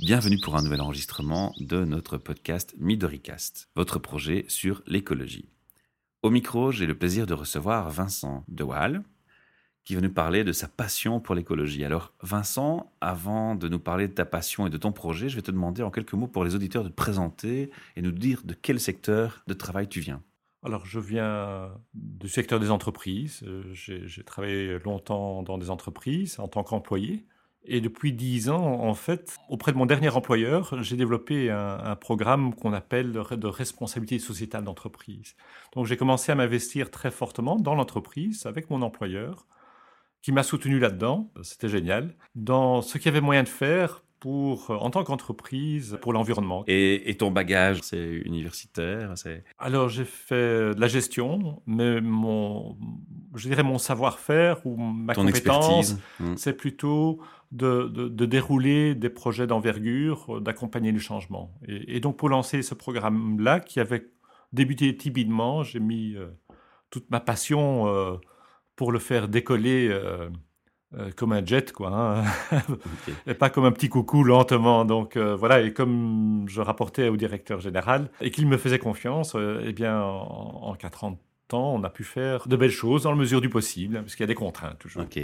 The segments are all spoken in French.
Bienvenue pour un nouvel enregistrement de notre podcast Midoricast, votre projet sur l'écologie. Au micro, j'ai le plaisir de recevoir Vincent De Waal, qui va nous parler de sa passion pour l'écologie. Alors Vincent, avant de nous parler de ta passion et de ton projet, je vais te demander en quelques mots pour les auditeurs de te présenter et nous dire de quel secteur de travail tu viens. Alors, je viens du secteur des entreprises. J'ai travaillé longtemps dans des entreprises en tant qu'employé. Et depuis dix ans, en fait, auprès de mon dernier employeur, j'ai développé un, programme qu'on appelle de responsabilité sociétale d'entreprise. Donc j'ai commencé à m'investir très fortement dans l'entreprise avec mon employeur, qui m'a soutenu là-dedans. C'était génial. Dans ce qu'il y avait moyen de faire pour, en tant qu'entreprise, pour l'environnement. Et, ton bagage, c'est universitaire Alors, j'ai fait de la gestion, mais mon, je dirais mon savoir-faire ou ma compétence, hmm. c'est plutôt de, de, dérouler des projets d'envergure, d'accompagner le changement. Et, donc, pour lancer ce programme-là, qui avait débuté timidement, j'ai mis euh, toute ma passion euh, pour le faire décoller. Euh, euh, comme un jet, quoi, hein. et pas comme un petit coucou lentement. Donc euh, voilà, et comme je rapportais au directeur général et qu'il me faisait confiance, euh, eh bien en, en, quatre ans temps, on a pu faire de belles choses dans la mesure du possible, parce qu'il y a des contraintes toujours. Ok.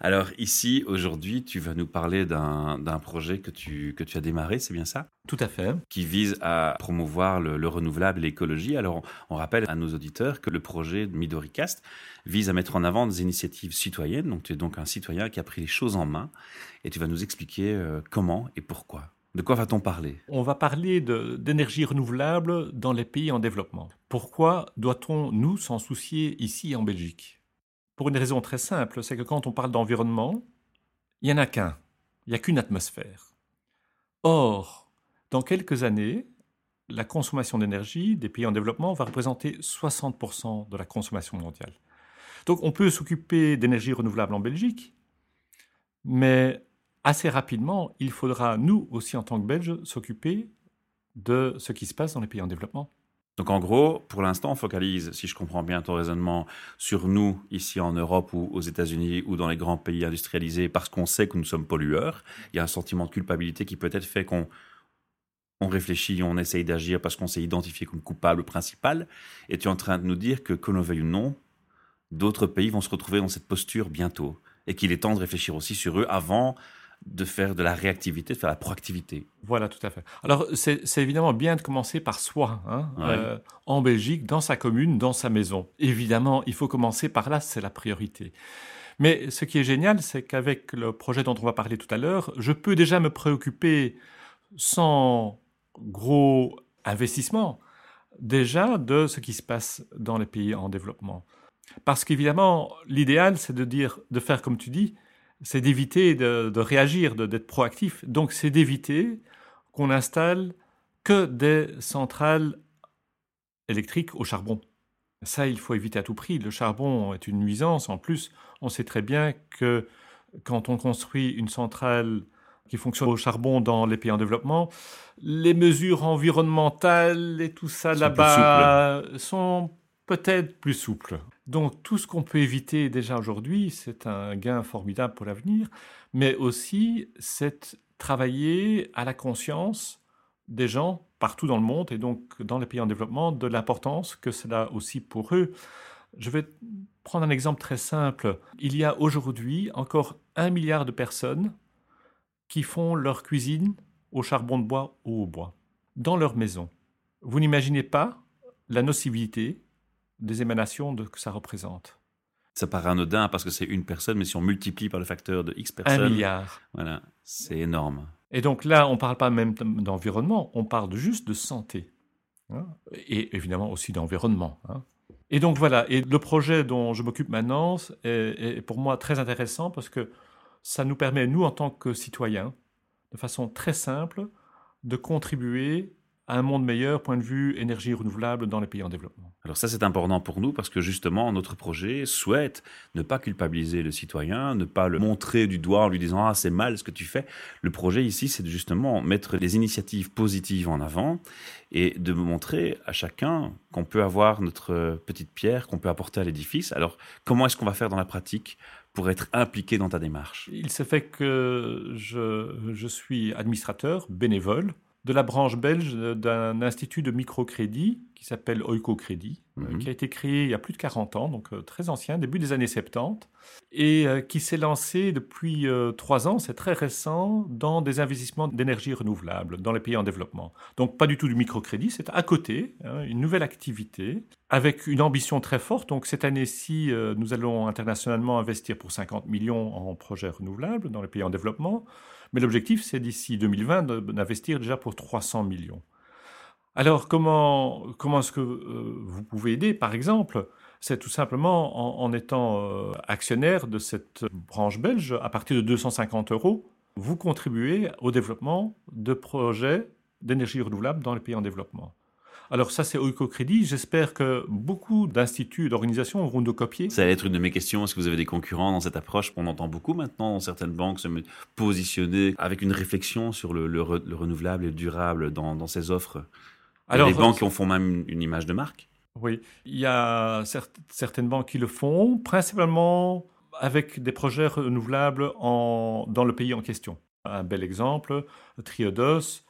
Alors ici, aujourd'hui, tu vas nous parler d'un projet que tu, que tu as démarré, c'est bien ça? Tout à fait. Qui vise à promouvoir le, renouvelable et l'écologie. Alors on, rappelle à nos auditeurs que le projet Midoricast vise à mettre en avant des initiatives citoyennes. Donc tu es donc un citoyen qui a pris les choses en main et tu vas nous expliquer euh, comment et pourquoi. De quoi va-t-on parler? On va parler d'énergie renouvelable dans les pays en développement. Pourquoi doit-on nous s'en soucier ici en Belgique? Pour une raison très simple, c'est que quand on parle d'environnement, il n'y en a qu'un, il n'y a qu'une atmosphère. Or, dans quelques années, la consommation d'énergie des pays en développement va représenter 60% de la consommation mondiale. Donc on peut s'occuper d'énergie renouvelable en Belgique, mais assez rapidement, il faudra, nous aussi en tant que Belges, s'occuper de ce qui se passe dans les pays en développement. Donc en gros, pour l'instant, on focalise, si je comprends bien ton raisonnement, sur nous ici en Europe ou aux États-Unis ou dans les grands pays industrialisés parce qu'on sait que nous sommes pollueurs. Il y a un sentiment de culpabilité qui peut-être fait qu'on on réfléchit, on essaye d'agir parce qu'on s'est identifié comme coupable principal. Et tu es en train de nous dire que, que l'on veuille ou non, d'autres pays vont se retrouver dans cette posture bientôt. Et qu'il est temps de réfléchir aussi sur eux avant de faire de la réactivité, de faire la proactivité. Voilà, tout à fait. Alors, c'est évidemment bien de commencer par soi, hein, euh, en Belgique, dans sa commune, dans sa maison. Évidemment, il faut commencer par là, c'est la priorité. Mais ce qui est génial, c'est qu'avec le projet dont on va parler tout à l'heure, je peux déjà me préoccuper sans gros investissement, déjà de ce qui se passe dans les pays en développement. Parce qu'évidemment, l'idéal, c'est de dire, de faire comme tu dis, c'est d'éviter de, réagir, d'être proactif. Donc, c'est d'éviter qu'on installe que des centrales électriques au charbon. Ça, il faut éviter à tout prix. Le charbon est une nuisance. En plus, on sait très bien que quand on construit une centrale qui fonctionne au charbon dans les pays en développement, les mesures environnementales et tout ça là-bas sont peut-être plus souples. Donc tout ce qu'on peut éviter déjà aujourd'hui, c'est un gain formidable pour l'avenir, mais aussi c'est travailler à la conscience des gens partout dans le monde et donc dans les pays en développement de l'importance que cela a aussi pour eux. Je vais prendre un exemple très simple. Il y a aujourd'hui encore un milliard de personnes qui font leur cuisine au charbon de bois ou au bois, dans leur maison. Vous n'imaginez pas la nocivité des émanations de, que ça représente. Ça paraît anodin parce que c'est une personne, mais si on multiplie par le facteur de X personnes. Un milliard. Voilà, c'est énorme. Et donc là, on ne parle pas même d'environnement, on parle juste de santé. Hein, et évidemment aussi d'environnement. Hein. Et donc voilà, et le projet dont je m'occupe maintenant est, est, pour moi très intéressant parce que ça nous permet, nous, en tant que citoyens, de façon très simple, de contribuer à un monde meilleur, point de vue énergie renouvelable dans les pays en développement. Alors ça, c'est important pour nous parce que justement, notre projet souhaite ne pas culpabiliser le citoyen, ne pas le montrer du doigt en lui disant ⁇ Ah, c'est mal ce que tu fais ⁇ Le projet ici, c'est justement mettre les initiatives positives en avant et de montrer à chacun qu'on peut avoir notre petite pierre, qu'on peut apporter à l'édifice. Alors, comment est-ce qu'on va faire dans la pratique pour être impliqué dans ta démarche? Il se fait que je, je suis administrateur bénévole de la branche belge d'un institut de microcrédit qui s'appelle Oikocrédit, euh, mhm. qui a été créé il y a plus de 40 ans, donc euh, très ancien, début des années 70, et euh, qui s'est lancé depuis trois ans, c'est très récent, dans des investissements d'énergie renouvelable dans les pays en développement. Donc pas du tout du microcrédit, c'est à côté, hein, une nouvelle activité, avec une ambition très forte. Donc cette année-ci, nous allons internationalement investir pour 50 millions en projets renouvelables dans les pays en développement. Mais l'objectif, c'est d'ici 2020 d'investir déjà pour 300 millions. Alors, comment, comment est-ce que euh, vous pouvez aider, par exemple C'est tout simplement en, étant euh, actionnaire de cette branche belge, à partir de 250 euros, vous contribuez au développement de projets d'énergie renouvelable dans les pays en développement. Alors ça, c'est Oikocrédit. J'espère que beaucoup d'instituts et d'organisations vont nous copier. Ça va être une de mes questions. Est-ce que vous avez des concurrents dans cette approche? On entend beaucoup maintenant dans certaines banques se positionner avec une réflexion sur le, renouvelable et le durable dans, ces offres. Alors, les banques en font même une, image de marque. Oui, il y a certaines banques qui le font, principalement avec des projets renouvelables dans le pays en question. Un bel exemple, Triodos, euh,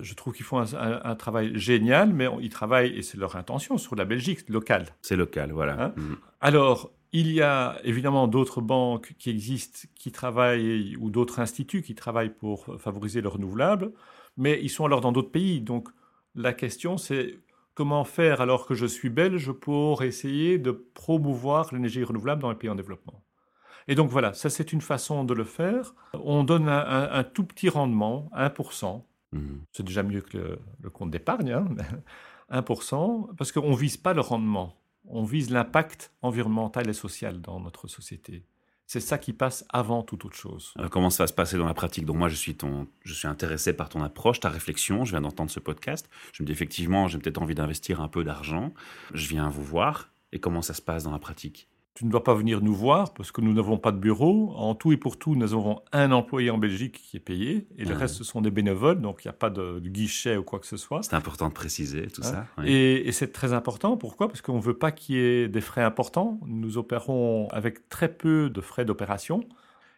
je trouve qu'ils font un, travail génial, mais ils travaillent, et c'est leur intention, sur la Belgique locale. C'est local, voilà. Hein mhm. Alors, il y a évidemment d'autres banques qui existent, qui travaillent, ou d'autres instituts qui travaillent pour favoriser le renouvelable, mais ils sont alors dans d'autres pays. Donc, la question, c'est comment faire alors que je suis belge pour essayer de promouvoir l'énergie renouvelable dans les pays en développement? Et donc voilà, ça c'est une façon de le faire. On donne un, un tout petit rendement, 1%, Mhm. C'est déjà mieux que le, compte d'épargne, 1%, hein, parce qu'on ne vise pas le rendement, on vise l'impact environnemental et social dans notre société. C'est ça qui passe avant toute autre chose. comment ça va se passer dans la pratique? Donc moi, je suis, ton, je suis intéressé par ton approche, ta réflexion. Je viens d'entendre ce podcast. Je me dis effectivement, j'ai peut-être envie d'investir un peu d'argent. Je viens vous voir. Et comment ça se passe dans la pratique? Tu ne dois pas venir nous voir parce que nous n'avons pas de bureau. En tout et pour tout, nous avons un employé en Belgique qui est payé et le ah. reste, ce sont des bénévoles, donc il n'y a pas de, guichet ou quoi que ce soit. C'est important de préciser tout ça. Hein? Et, c'est très important. Pourquoi? Parce qu'on ne veut pas qu'il y ait des frais importants. Nous opérons avec très peu de frais d'opération.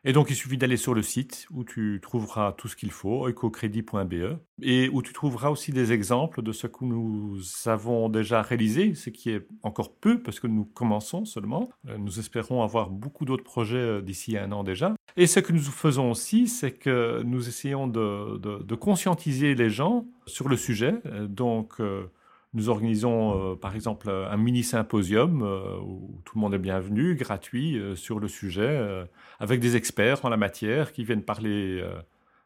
Et donc, il suffit d'aller sur le site où tu trouveras tout ce qu'il faut, ecocredit.be, et où tu trouveras aussi des exemples de ce que nous avons déjà réalisé, ce qui est encore peu parce que nous commençons seulement. Euh, nous espérons avoir beaucoup d'autres projets euh, d'ici un an déjà. Et ce que nous faisons aussi, c'est que nous essayons de, conscientiser les gens sur le sujet. Euh, donc, nous organisons euh, par exemple un mini symposium euh, où tout le monde est bienvenu, gratuit, euh, sur le sujet, avec des experts en la matière qui viennent parler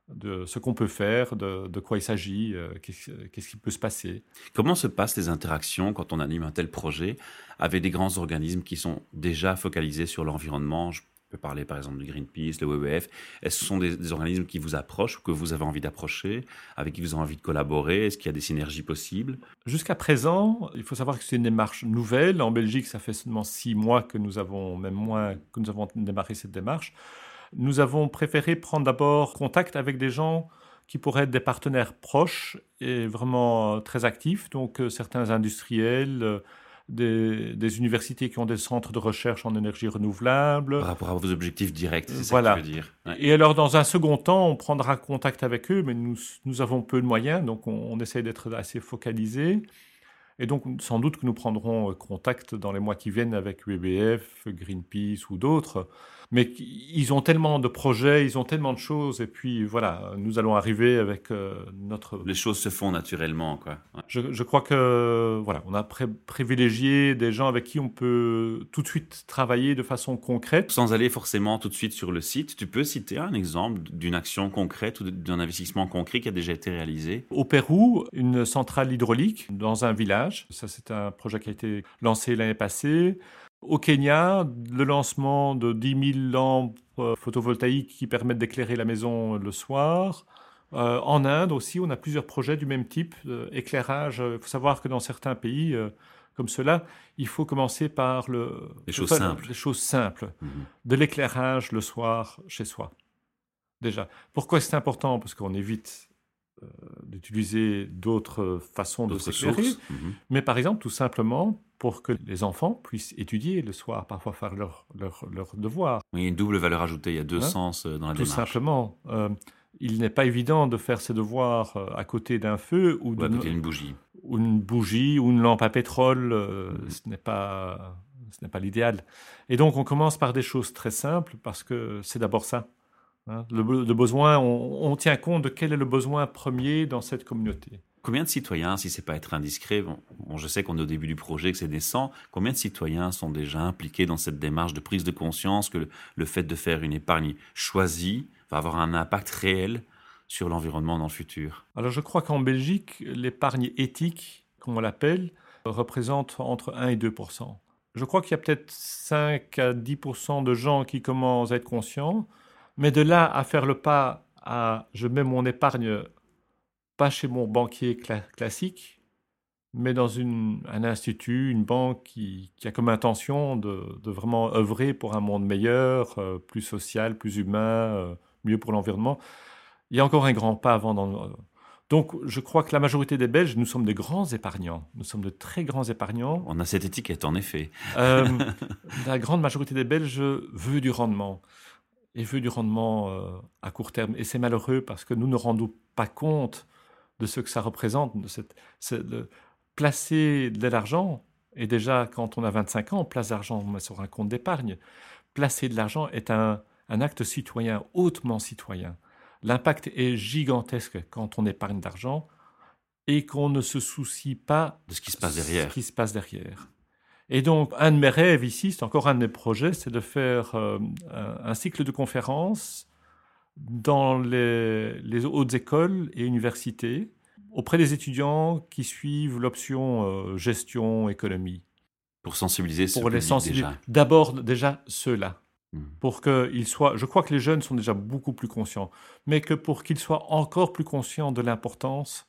de ce qu'on peut faire, de, quoi il s'agit, qu'est-ce qui peut se passer. Comment se passent les interactions quand on anime un tel projet avec des grands organismes qui sont déjà focalisés sur l'environnement? Peut parler par exemple du Greenpeace, le WWF. Est-ce que ce sont des, organismes qui vous approchent ou que vous avez envie d'approcher, avec qui vous avez envie de collaborer? Est-ce qu'il y a des synergies possibles? Jusqu'à présent, il faut savoir que c'est une démarche nouvelle. En Belgique, ça fait seulement six mois que nous avons, même moins, que nous avons démarré cette démarche. Nous avons préféré prendre d'abord contact avec des gens qui pourraient être des partenaires proches et vraiment très actifs, donc euh, certains industriels, euh, des, universités qui ont des centres de recherche en énergie renouvelable. Par rapport à vos objectifs directs, c'est ça que je veux dire. Et alors, dans un second temps, on prendra contact avec eux, mais nous, nous avons peu de moyens, donc on, on essaie d'être assez focalisé. Et donc, sans doute que nous prendrons contact dans les mois qui viennent avec UBF, Greenpeace ou d'autres mais ils ont tellement de projets, ils ont tellement de choses, et puis voilà, nous allons arriver avec euh, notre... Les choses se font naturellement, quoi. Je, crois que, voilà, on a privilégié des gens avec qui on peut tout de suite travailler de façon concrète. Sans aller forcément tout de suite sur le site, tu peux citer un exemple d'une action concrète ou d'un investissement concret qui a déjà été réalisé? Au Pérou, une centrale hydraulique dans un village, ça c'est un projet qui a été lancé l'année passée. Au Kenya, le lancement de 10 000 lampes euh, photovoltaïques qui permettent d'éclairer la maison le soir. Euh, en Inde aussi, on a plusieurs projets du même type, euh, éclairage. Il faut savoir que dans certains pays comme cela, il faut commencer par le, les, choses simples. les choses simples. Mhm. De l'éclairage le soir chez soi. Déjà. Pourquoi c'est important? Parce qu'on évite d'utiliser d'autres façons de s'éclairer, mhm. mais par exemple tout simplement pour que les enfants puissent étudier le soir, parfois faire leurs leur, leur devoirs. Oui, une double valeur ajoutée, il y a deux hein? sens dans la tout démarche. Tout simplement. il n'est pas évident de faire ses devoirs à côté d'un feu ou, ou d'une bougie. Ou une bougie ou une lampe à pétrole, mhm. ce n'est pas ce n'est pas l'idéal. Et donc, on commence par des choses très simples parce que c'est d'abord ça. Hein. Le, besoin, on, tient compte de quel est le besoin premier dans cette communauté. Combien de citoyens, si c'est pas être indiscret, bon, je sais qu'on est au début du projet, que c'est naissant, combien de citoyens sont déjà impliqués dans cette démarche de prise de conscience que le, fait de faire une épargne choisie va avoir un impact réel sur l'environnement dans le futur? Alors je crois qu'en Belgique, l'épargne éthique, comme on l'appelle, représente entre 1 et 2% je crois qu'il y a peut-être 5 à 10% de gens qui commencent à être conscients, mais de là à faire le pas à je mets mon épargne pas chez mon banquier classique, mais dans une, un institut, une banque qui, a comme intention de, vraiment œuvrer pour un monde meilleur, euh, plus social, plus humain, euh, mieux pour l'environnement. Il y a encore un grand pas avant dans, donc, je crois que la majorité des Belges, nous sommes des grands épargnants. Nous sommes de très grands épargnants. On a cette étiquette, en effet. Euh, la grande majorité des Belges veut du rendement et veut du rendement euh, à court terme. Et c'est malheureux parce que nous ne rendons pas compte de ce que ça représente. De cette, placer de l'argent, et déjà quand on a 25 ans, on place l'argent sur un compte d'épargne. Placer de l'argent est un acte citoyen, hautement citoyen. L'impact est gigantesque quand on épargne d'argent et qu'on ne se soucie pas de ce qui se passe derrière. Ce qui se passe derrière. Et donc, un de mes rêves ici, c'est encore un de mes projets, c'est de faire euh, un, cycle de conférences dans les, les, hautes écoles et universités auprès des étudiants qui suivent l'option euh, gestion économie. Pour sensibiliser Pour les sensibiliser. D'abord, déjà, ceux-là. Hmm. Pour qu'ils soient, je crois que les jeunes sont déjà beaucoup plus conscients, mais que pour qu'ils soient encore plus conscients de l'importance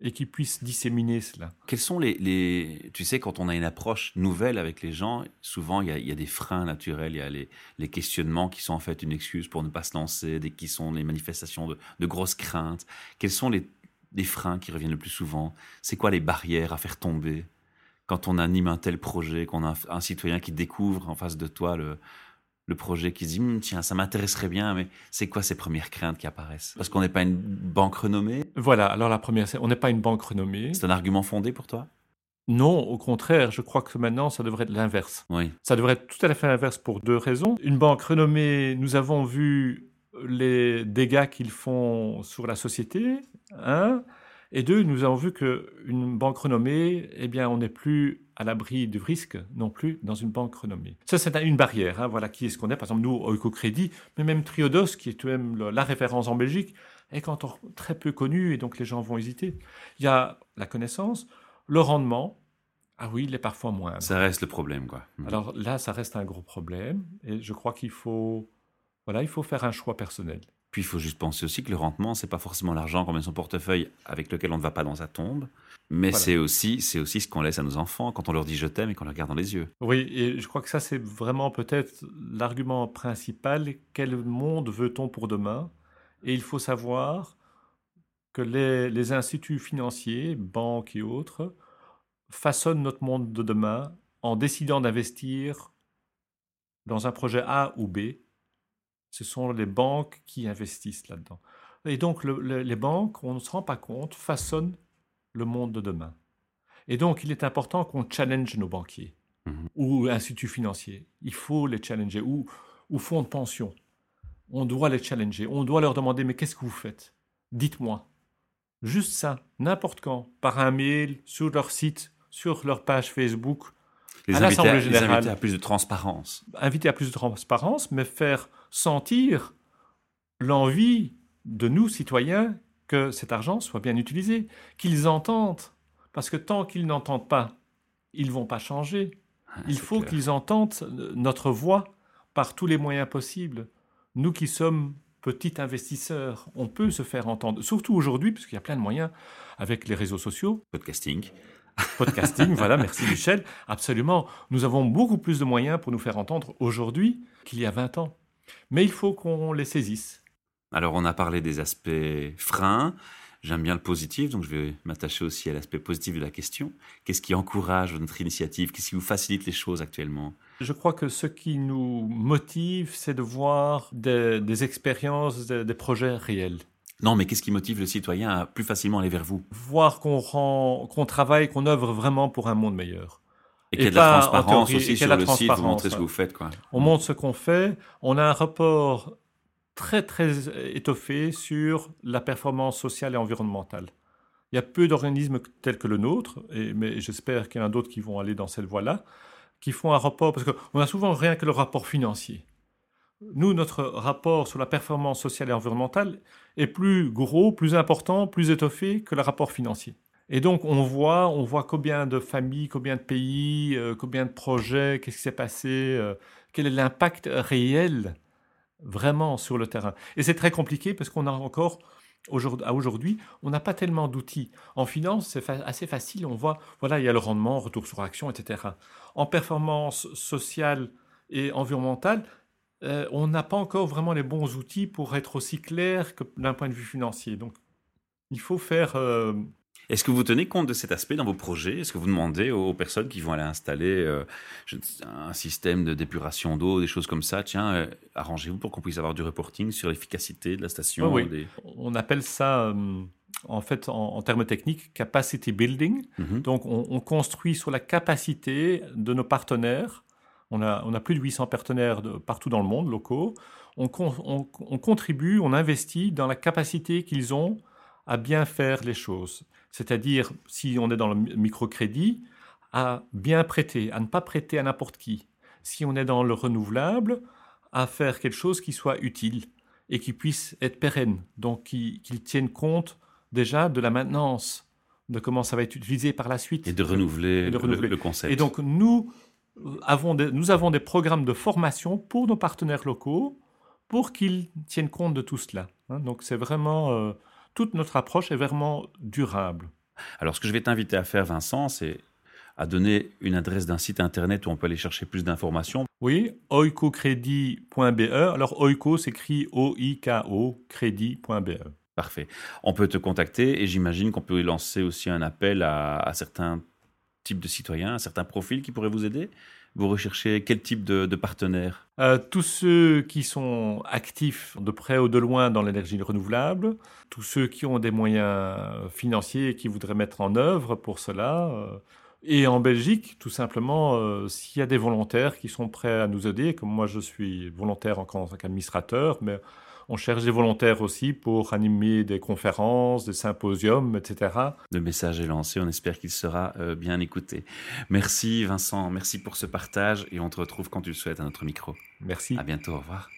et qu'ils puissent disséminer cela. Quels sont les, Tu sais, quand on a une approche nouvelle avec les gens, souvent il y a, des freins naturels, il y a les, questionnements qui sont en fait une excuse pour ne pas se lancer, des, qui sont les manifestations de, grosses craintes. Quels sont les, les freins qui reviennent le plus souvent? C'est quoi les barrières à faire tomber quand on anime un tel projet, qu'on a un citoyen qui découvre en face de toi le, le projet qui se dit hum, tiens ça m'intéresserait bien mais c'est quoi ces premières craintes qui apparaissent? Parce qu'on n'est pas une banque renommée? Voilà alors la première c'est on n'est pas une banque renommée c'est un argument fondé pour toi? Non, au contraire, je crois que maintenant, ça devrait être l'inverse. Oui. Ça devrait être tout à fait l'inverse pour deux raisons. Une banque renommée, nous avons vu les dégâts qu'ils font sur la société, hein, et deux, nous avons vu qu'une banque renommée, eh bien, on n'est plus à l'abri du risque non plus dans une banque renommée. Ça, c'est une barrière. Hein, voilà qui est-ce qu'on est. Par exemple, nous, au mais même Triodos, qui est même la référence en Belgique, est encore très peu connu et donc les gens vont hésiter. Il y a la connaissance, le rendement. Ah oui, il est parfois moins. Ça reste le problème, quoi. Mhm. Alors là, ça reste un gros problème et je crois qu'il faut, voilà, il faut faire un choix personnel. Puis il faut juste penser aussi que le rendement, c'est pas forcément l'argent qu'on met dans son portefeuille avec lequel on ne va pas dans sa tombe, mais c'est aussi, c'est aussi ce qu'on laisse à nos enfants quand on leur dit je t'aime et qu'on les regarde dans les yeux. Oui, et je crois que ça c'est vraiment peut-être l'argument principal. Quel monde veut-on pour demain? Et il faut savoir que les, les instituts financiers, banques et autres, façonnent notre monde de demain en décidant d'investir dans un projet A ou B ce sont les banques qui investissent là-dedans. Et donc, les banques, on ne se rend pas compte, façonnent le monde de demain. Et donc, il est important qu'on challenge nos banquiers mhm. ou instituts financiers. Il faut les challenger ou, ou fonds de pension. On doit les challenger. On doit leur demander mais qu'est-ce que vous faites? Dites-moi. Juste ça, n'importe quand, par un mail, sur leur site, sur leur page Facebook, les, à à, les inviter à plus de transparence. Inviter à plus de transparence, mais faire sentir l'envie de nous, citoyens, que cet argent soit bien utilisé, qu'ils entendent. Parce que tant qu'ils n'entendent pas, ils vont pas changer. Ah, Il faut qu'ils entendent notre voix par tous les moyens possibles. Nous qui sommes petits investisseurs, on peut se faire entendre, surtout aujourd'hui, puisqu'il y a plein de moyens avec les réseaux sociaux. Podcasting. Podcasting, voilà, merci Michel. Absolument. Nous avons beaucoup plus de moyens pour nous faire entendre aujourd'hui qu'il y a 20 ans. Mais il faut qu'on les saisisse. Alors on a parlé des aspects freins. J'aime bien le positif, donc je vais m'attacher aussi à l'aspect positif de la question. Qu'est-ce qui encourage notre initiative? Qu'est-ce qui vous facilite les choses actuellement? Je crois que ce qui nous motive, c'est de voir des, expériences, des, projets réels. Non, mais qu'est-ce qui motive le citoyen à plus facilement aller vers vous? Voir qu'on qu'on travaille, qu'on œuvre vraiment pour un monde meilleur. Et, qu'il y a de la transparence aussi sur le site, vous montrez ce que vous faites. Quoi. On montre ce qu'on fait, on a un rapport très très étoffé sur la performance sociale et environnementale. Il y a peu d'organismes tels que le nôtre, et, mais j'espère qu'il y en a d'autres qui vont aller dans cette voie-là, qui font un rapport, parce qu'on a souvent rien que le rapport financier. Nous, notre rapport sur la performance sociale et environnementale est plus gros, plus important, plus étoffé que le rapport financier. Et donc, on voit, on voit combien de familles, combien de pays, euh, combien de projets, qu'est-ce qui s'est passé, euh, quel est l'impact réel vraiment sur le terrain. Et c'est très compliqué parce qu'on a encore, aujourd'hui, on n'a pas tellement d'outils. En finance, c'est assez facile, on voit, voilà, il y a le rendement, retour sur action, etc. En performance sociale et environnementale, euh, on n'a pas encore vraiment les bons outils pour être aussi clair que d'un point de vue financier. Donc, il faut faire est-ce que vous tenez compte de cet aspect dans vos projets? Est-ce que vous demandez aux personnes qui vont aller installer euh, un système de d'épuration d'eau, des choses comme ça, tiens, euh, arrangez-vous pour qu'on puisse avoir du reporting sur l'efficacité de la station oui. On appelle ça, euh, en fait, en, termes techniques, capacity building. Mhm. Donc, on, construit sur la capacité de nos partenaires. On a, on a plus de 800 partenaires de, partout dans le monde, locaux. On, on contribue, on investit dans la capacité qu'ils ont à bien faire les choses. C'est-à-dire, si on est dans le microcrédit, à bien prêter, à ne pas prêter à n'importe qui. Si on est dans le renouvelable, à faire quelque chose qui soit utile et qui puisse être pérenne, donc qu'il tienne compte déjà de la maintenance, de comment ça va être utilisé par la suite. Et de renouveler, Le, concept. Et donc nous avons, des, nous avons des programmes de formation pour nos partenaires locaux pour qu'ils tiennent compte de tout cela. Hein. donc c'est vraiment... Euh, toute notre approche est vraiment durable. Alors, ce que je vais t'inviter à faire, Vincent, c'est à donner une adresse d'un site internet où on peut aller chercher plus d'informations. Oui, oicocredit.be. Alors, oico s'écrit O-I-K-O, crédit.be. Parfait. On peut te contacter et j'imagine qu'on peut lancer aussi un appel à, à certains types de citoyens, à certains profils qui pourraient vous aider vous recherchez quel type de, partenaires euh, Tous ceux qui sont actifs de près ou de loin dans l'énergie renouvelable, tous ceux qui ont des moyens financiers et qui voudraient mettre en œuvre pour cela. Euh, et en Belgique, tout simplement, euh, s'il y a des volontaires qui sont prêts à nous aider, comme moi je suis volontaire en tant qu'administrateur, mais on cherche des volontaires aussi pour animer des conférences, des symposiums, etc. Le message est lancé, on espère qu'il sera euh, bien écouté. Merci Vincent, merci pour ce partage et on te retrouve quand tu le souhaites à notre micro. Merci. À bientôt, au revoir.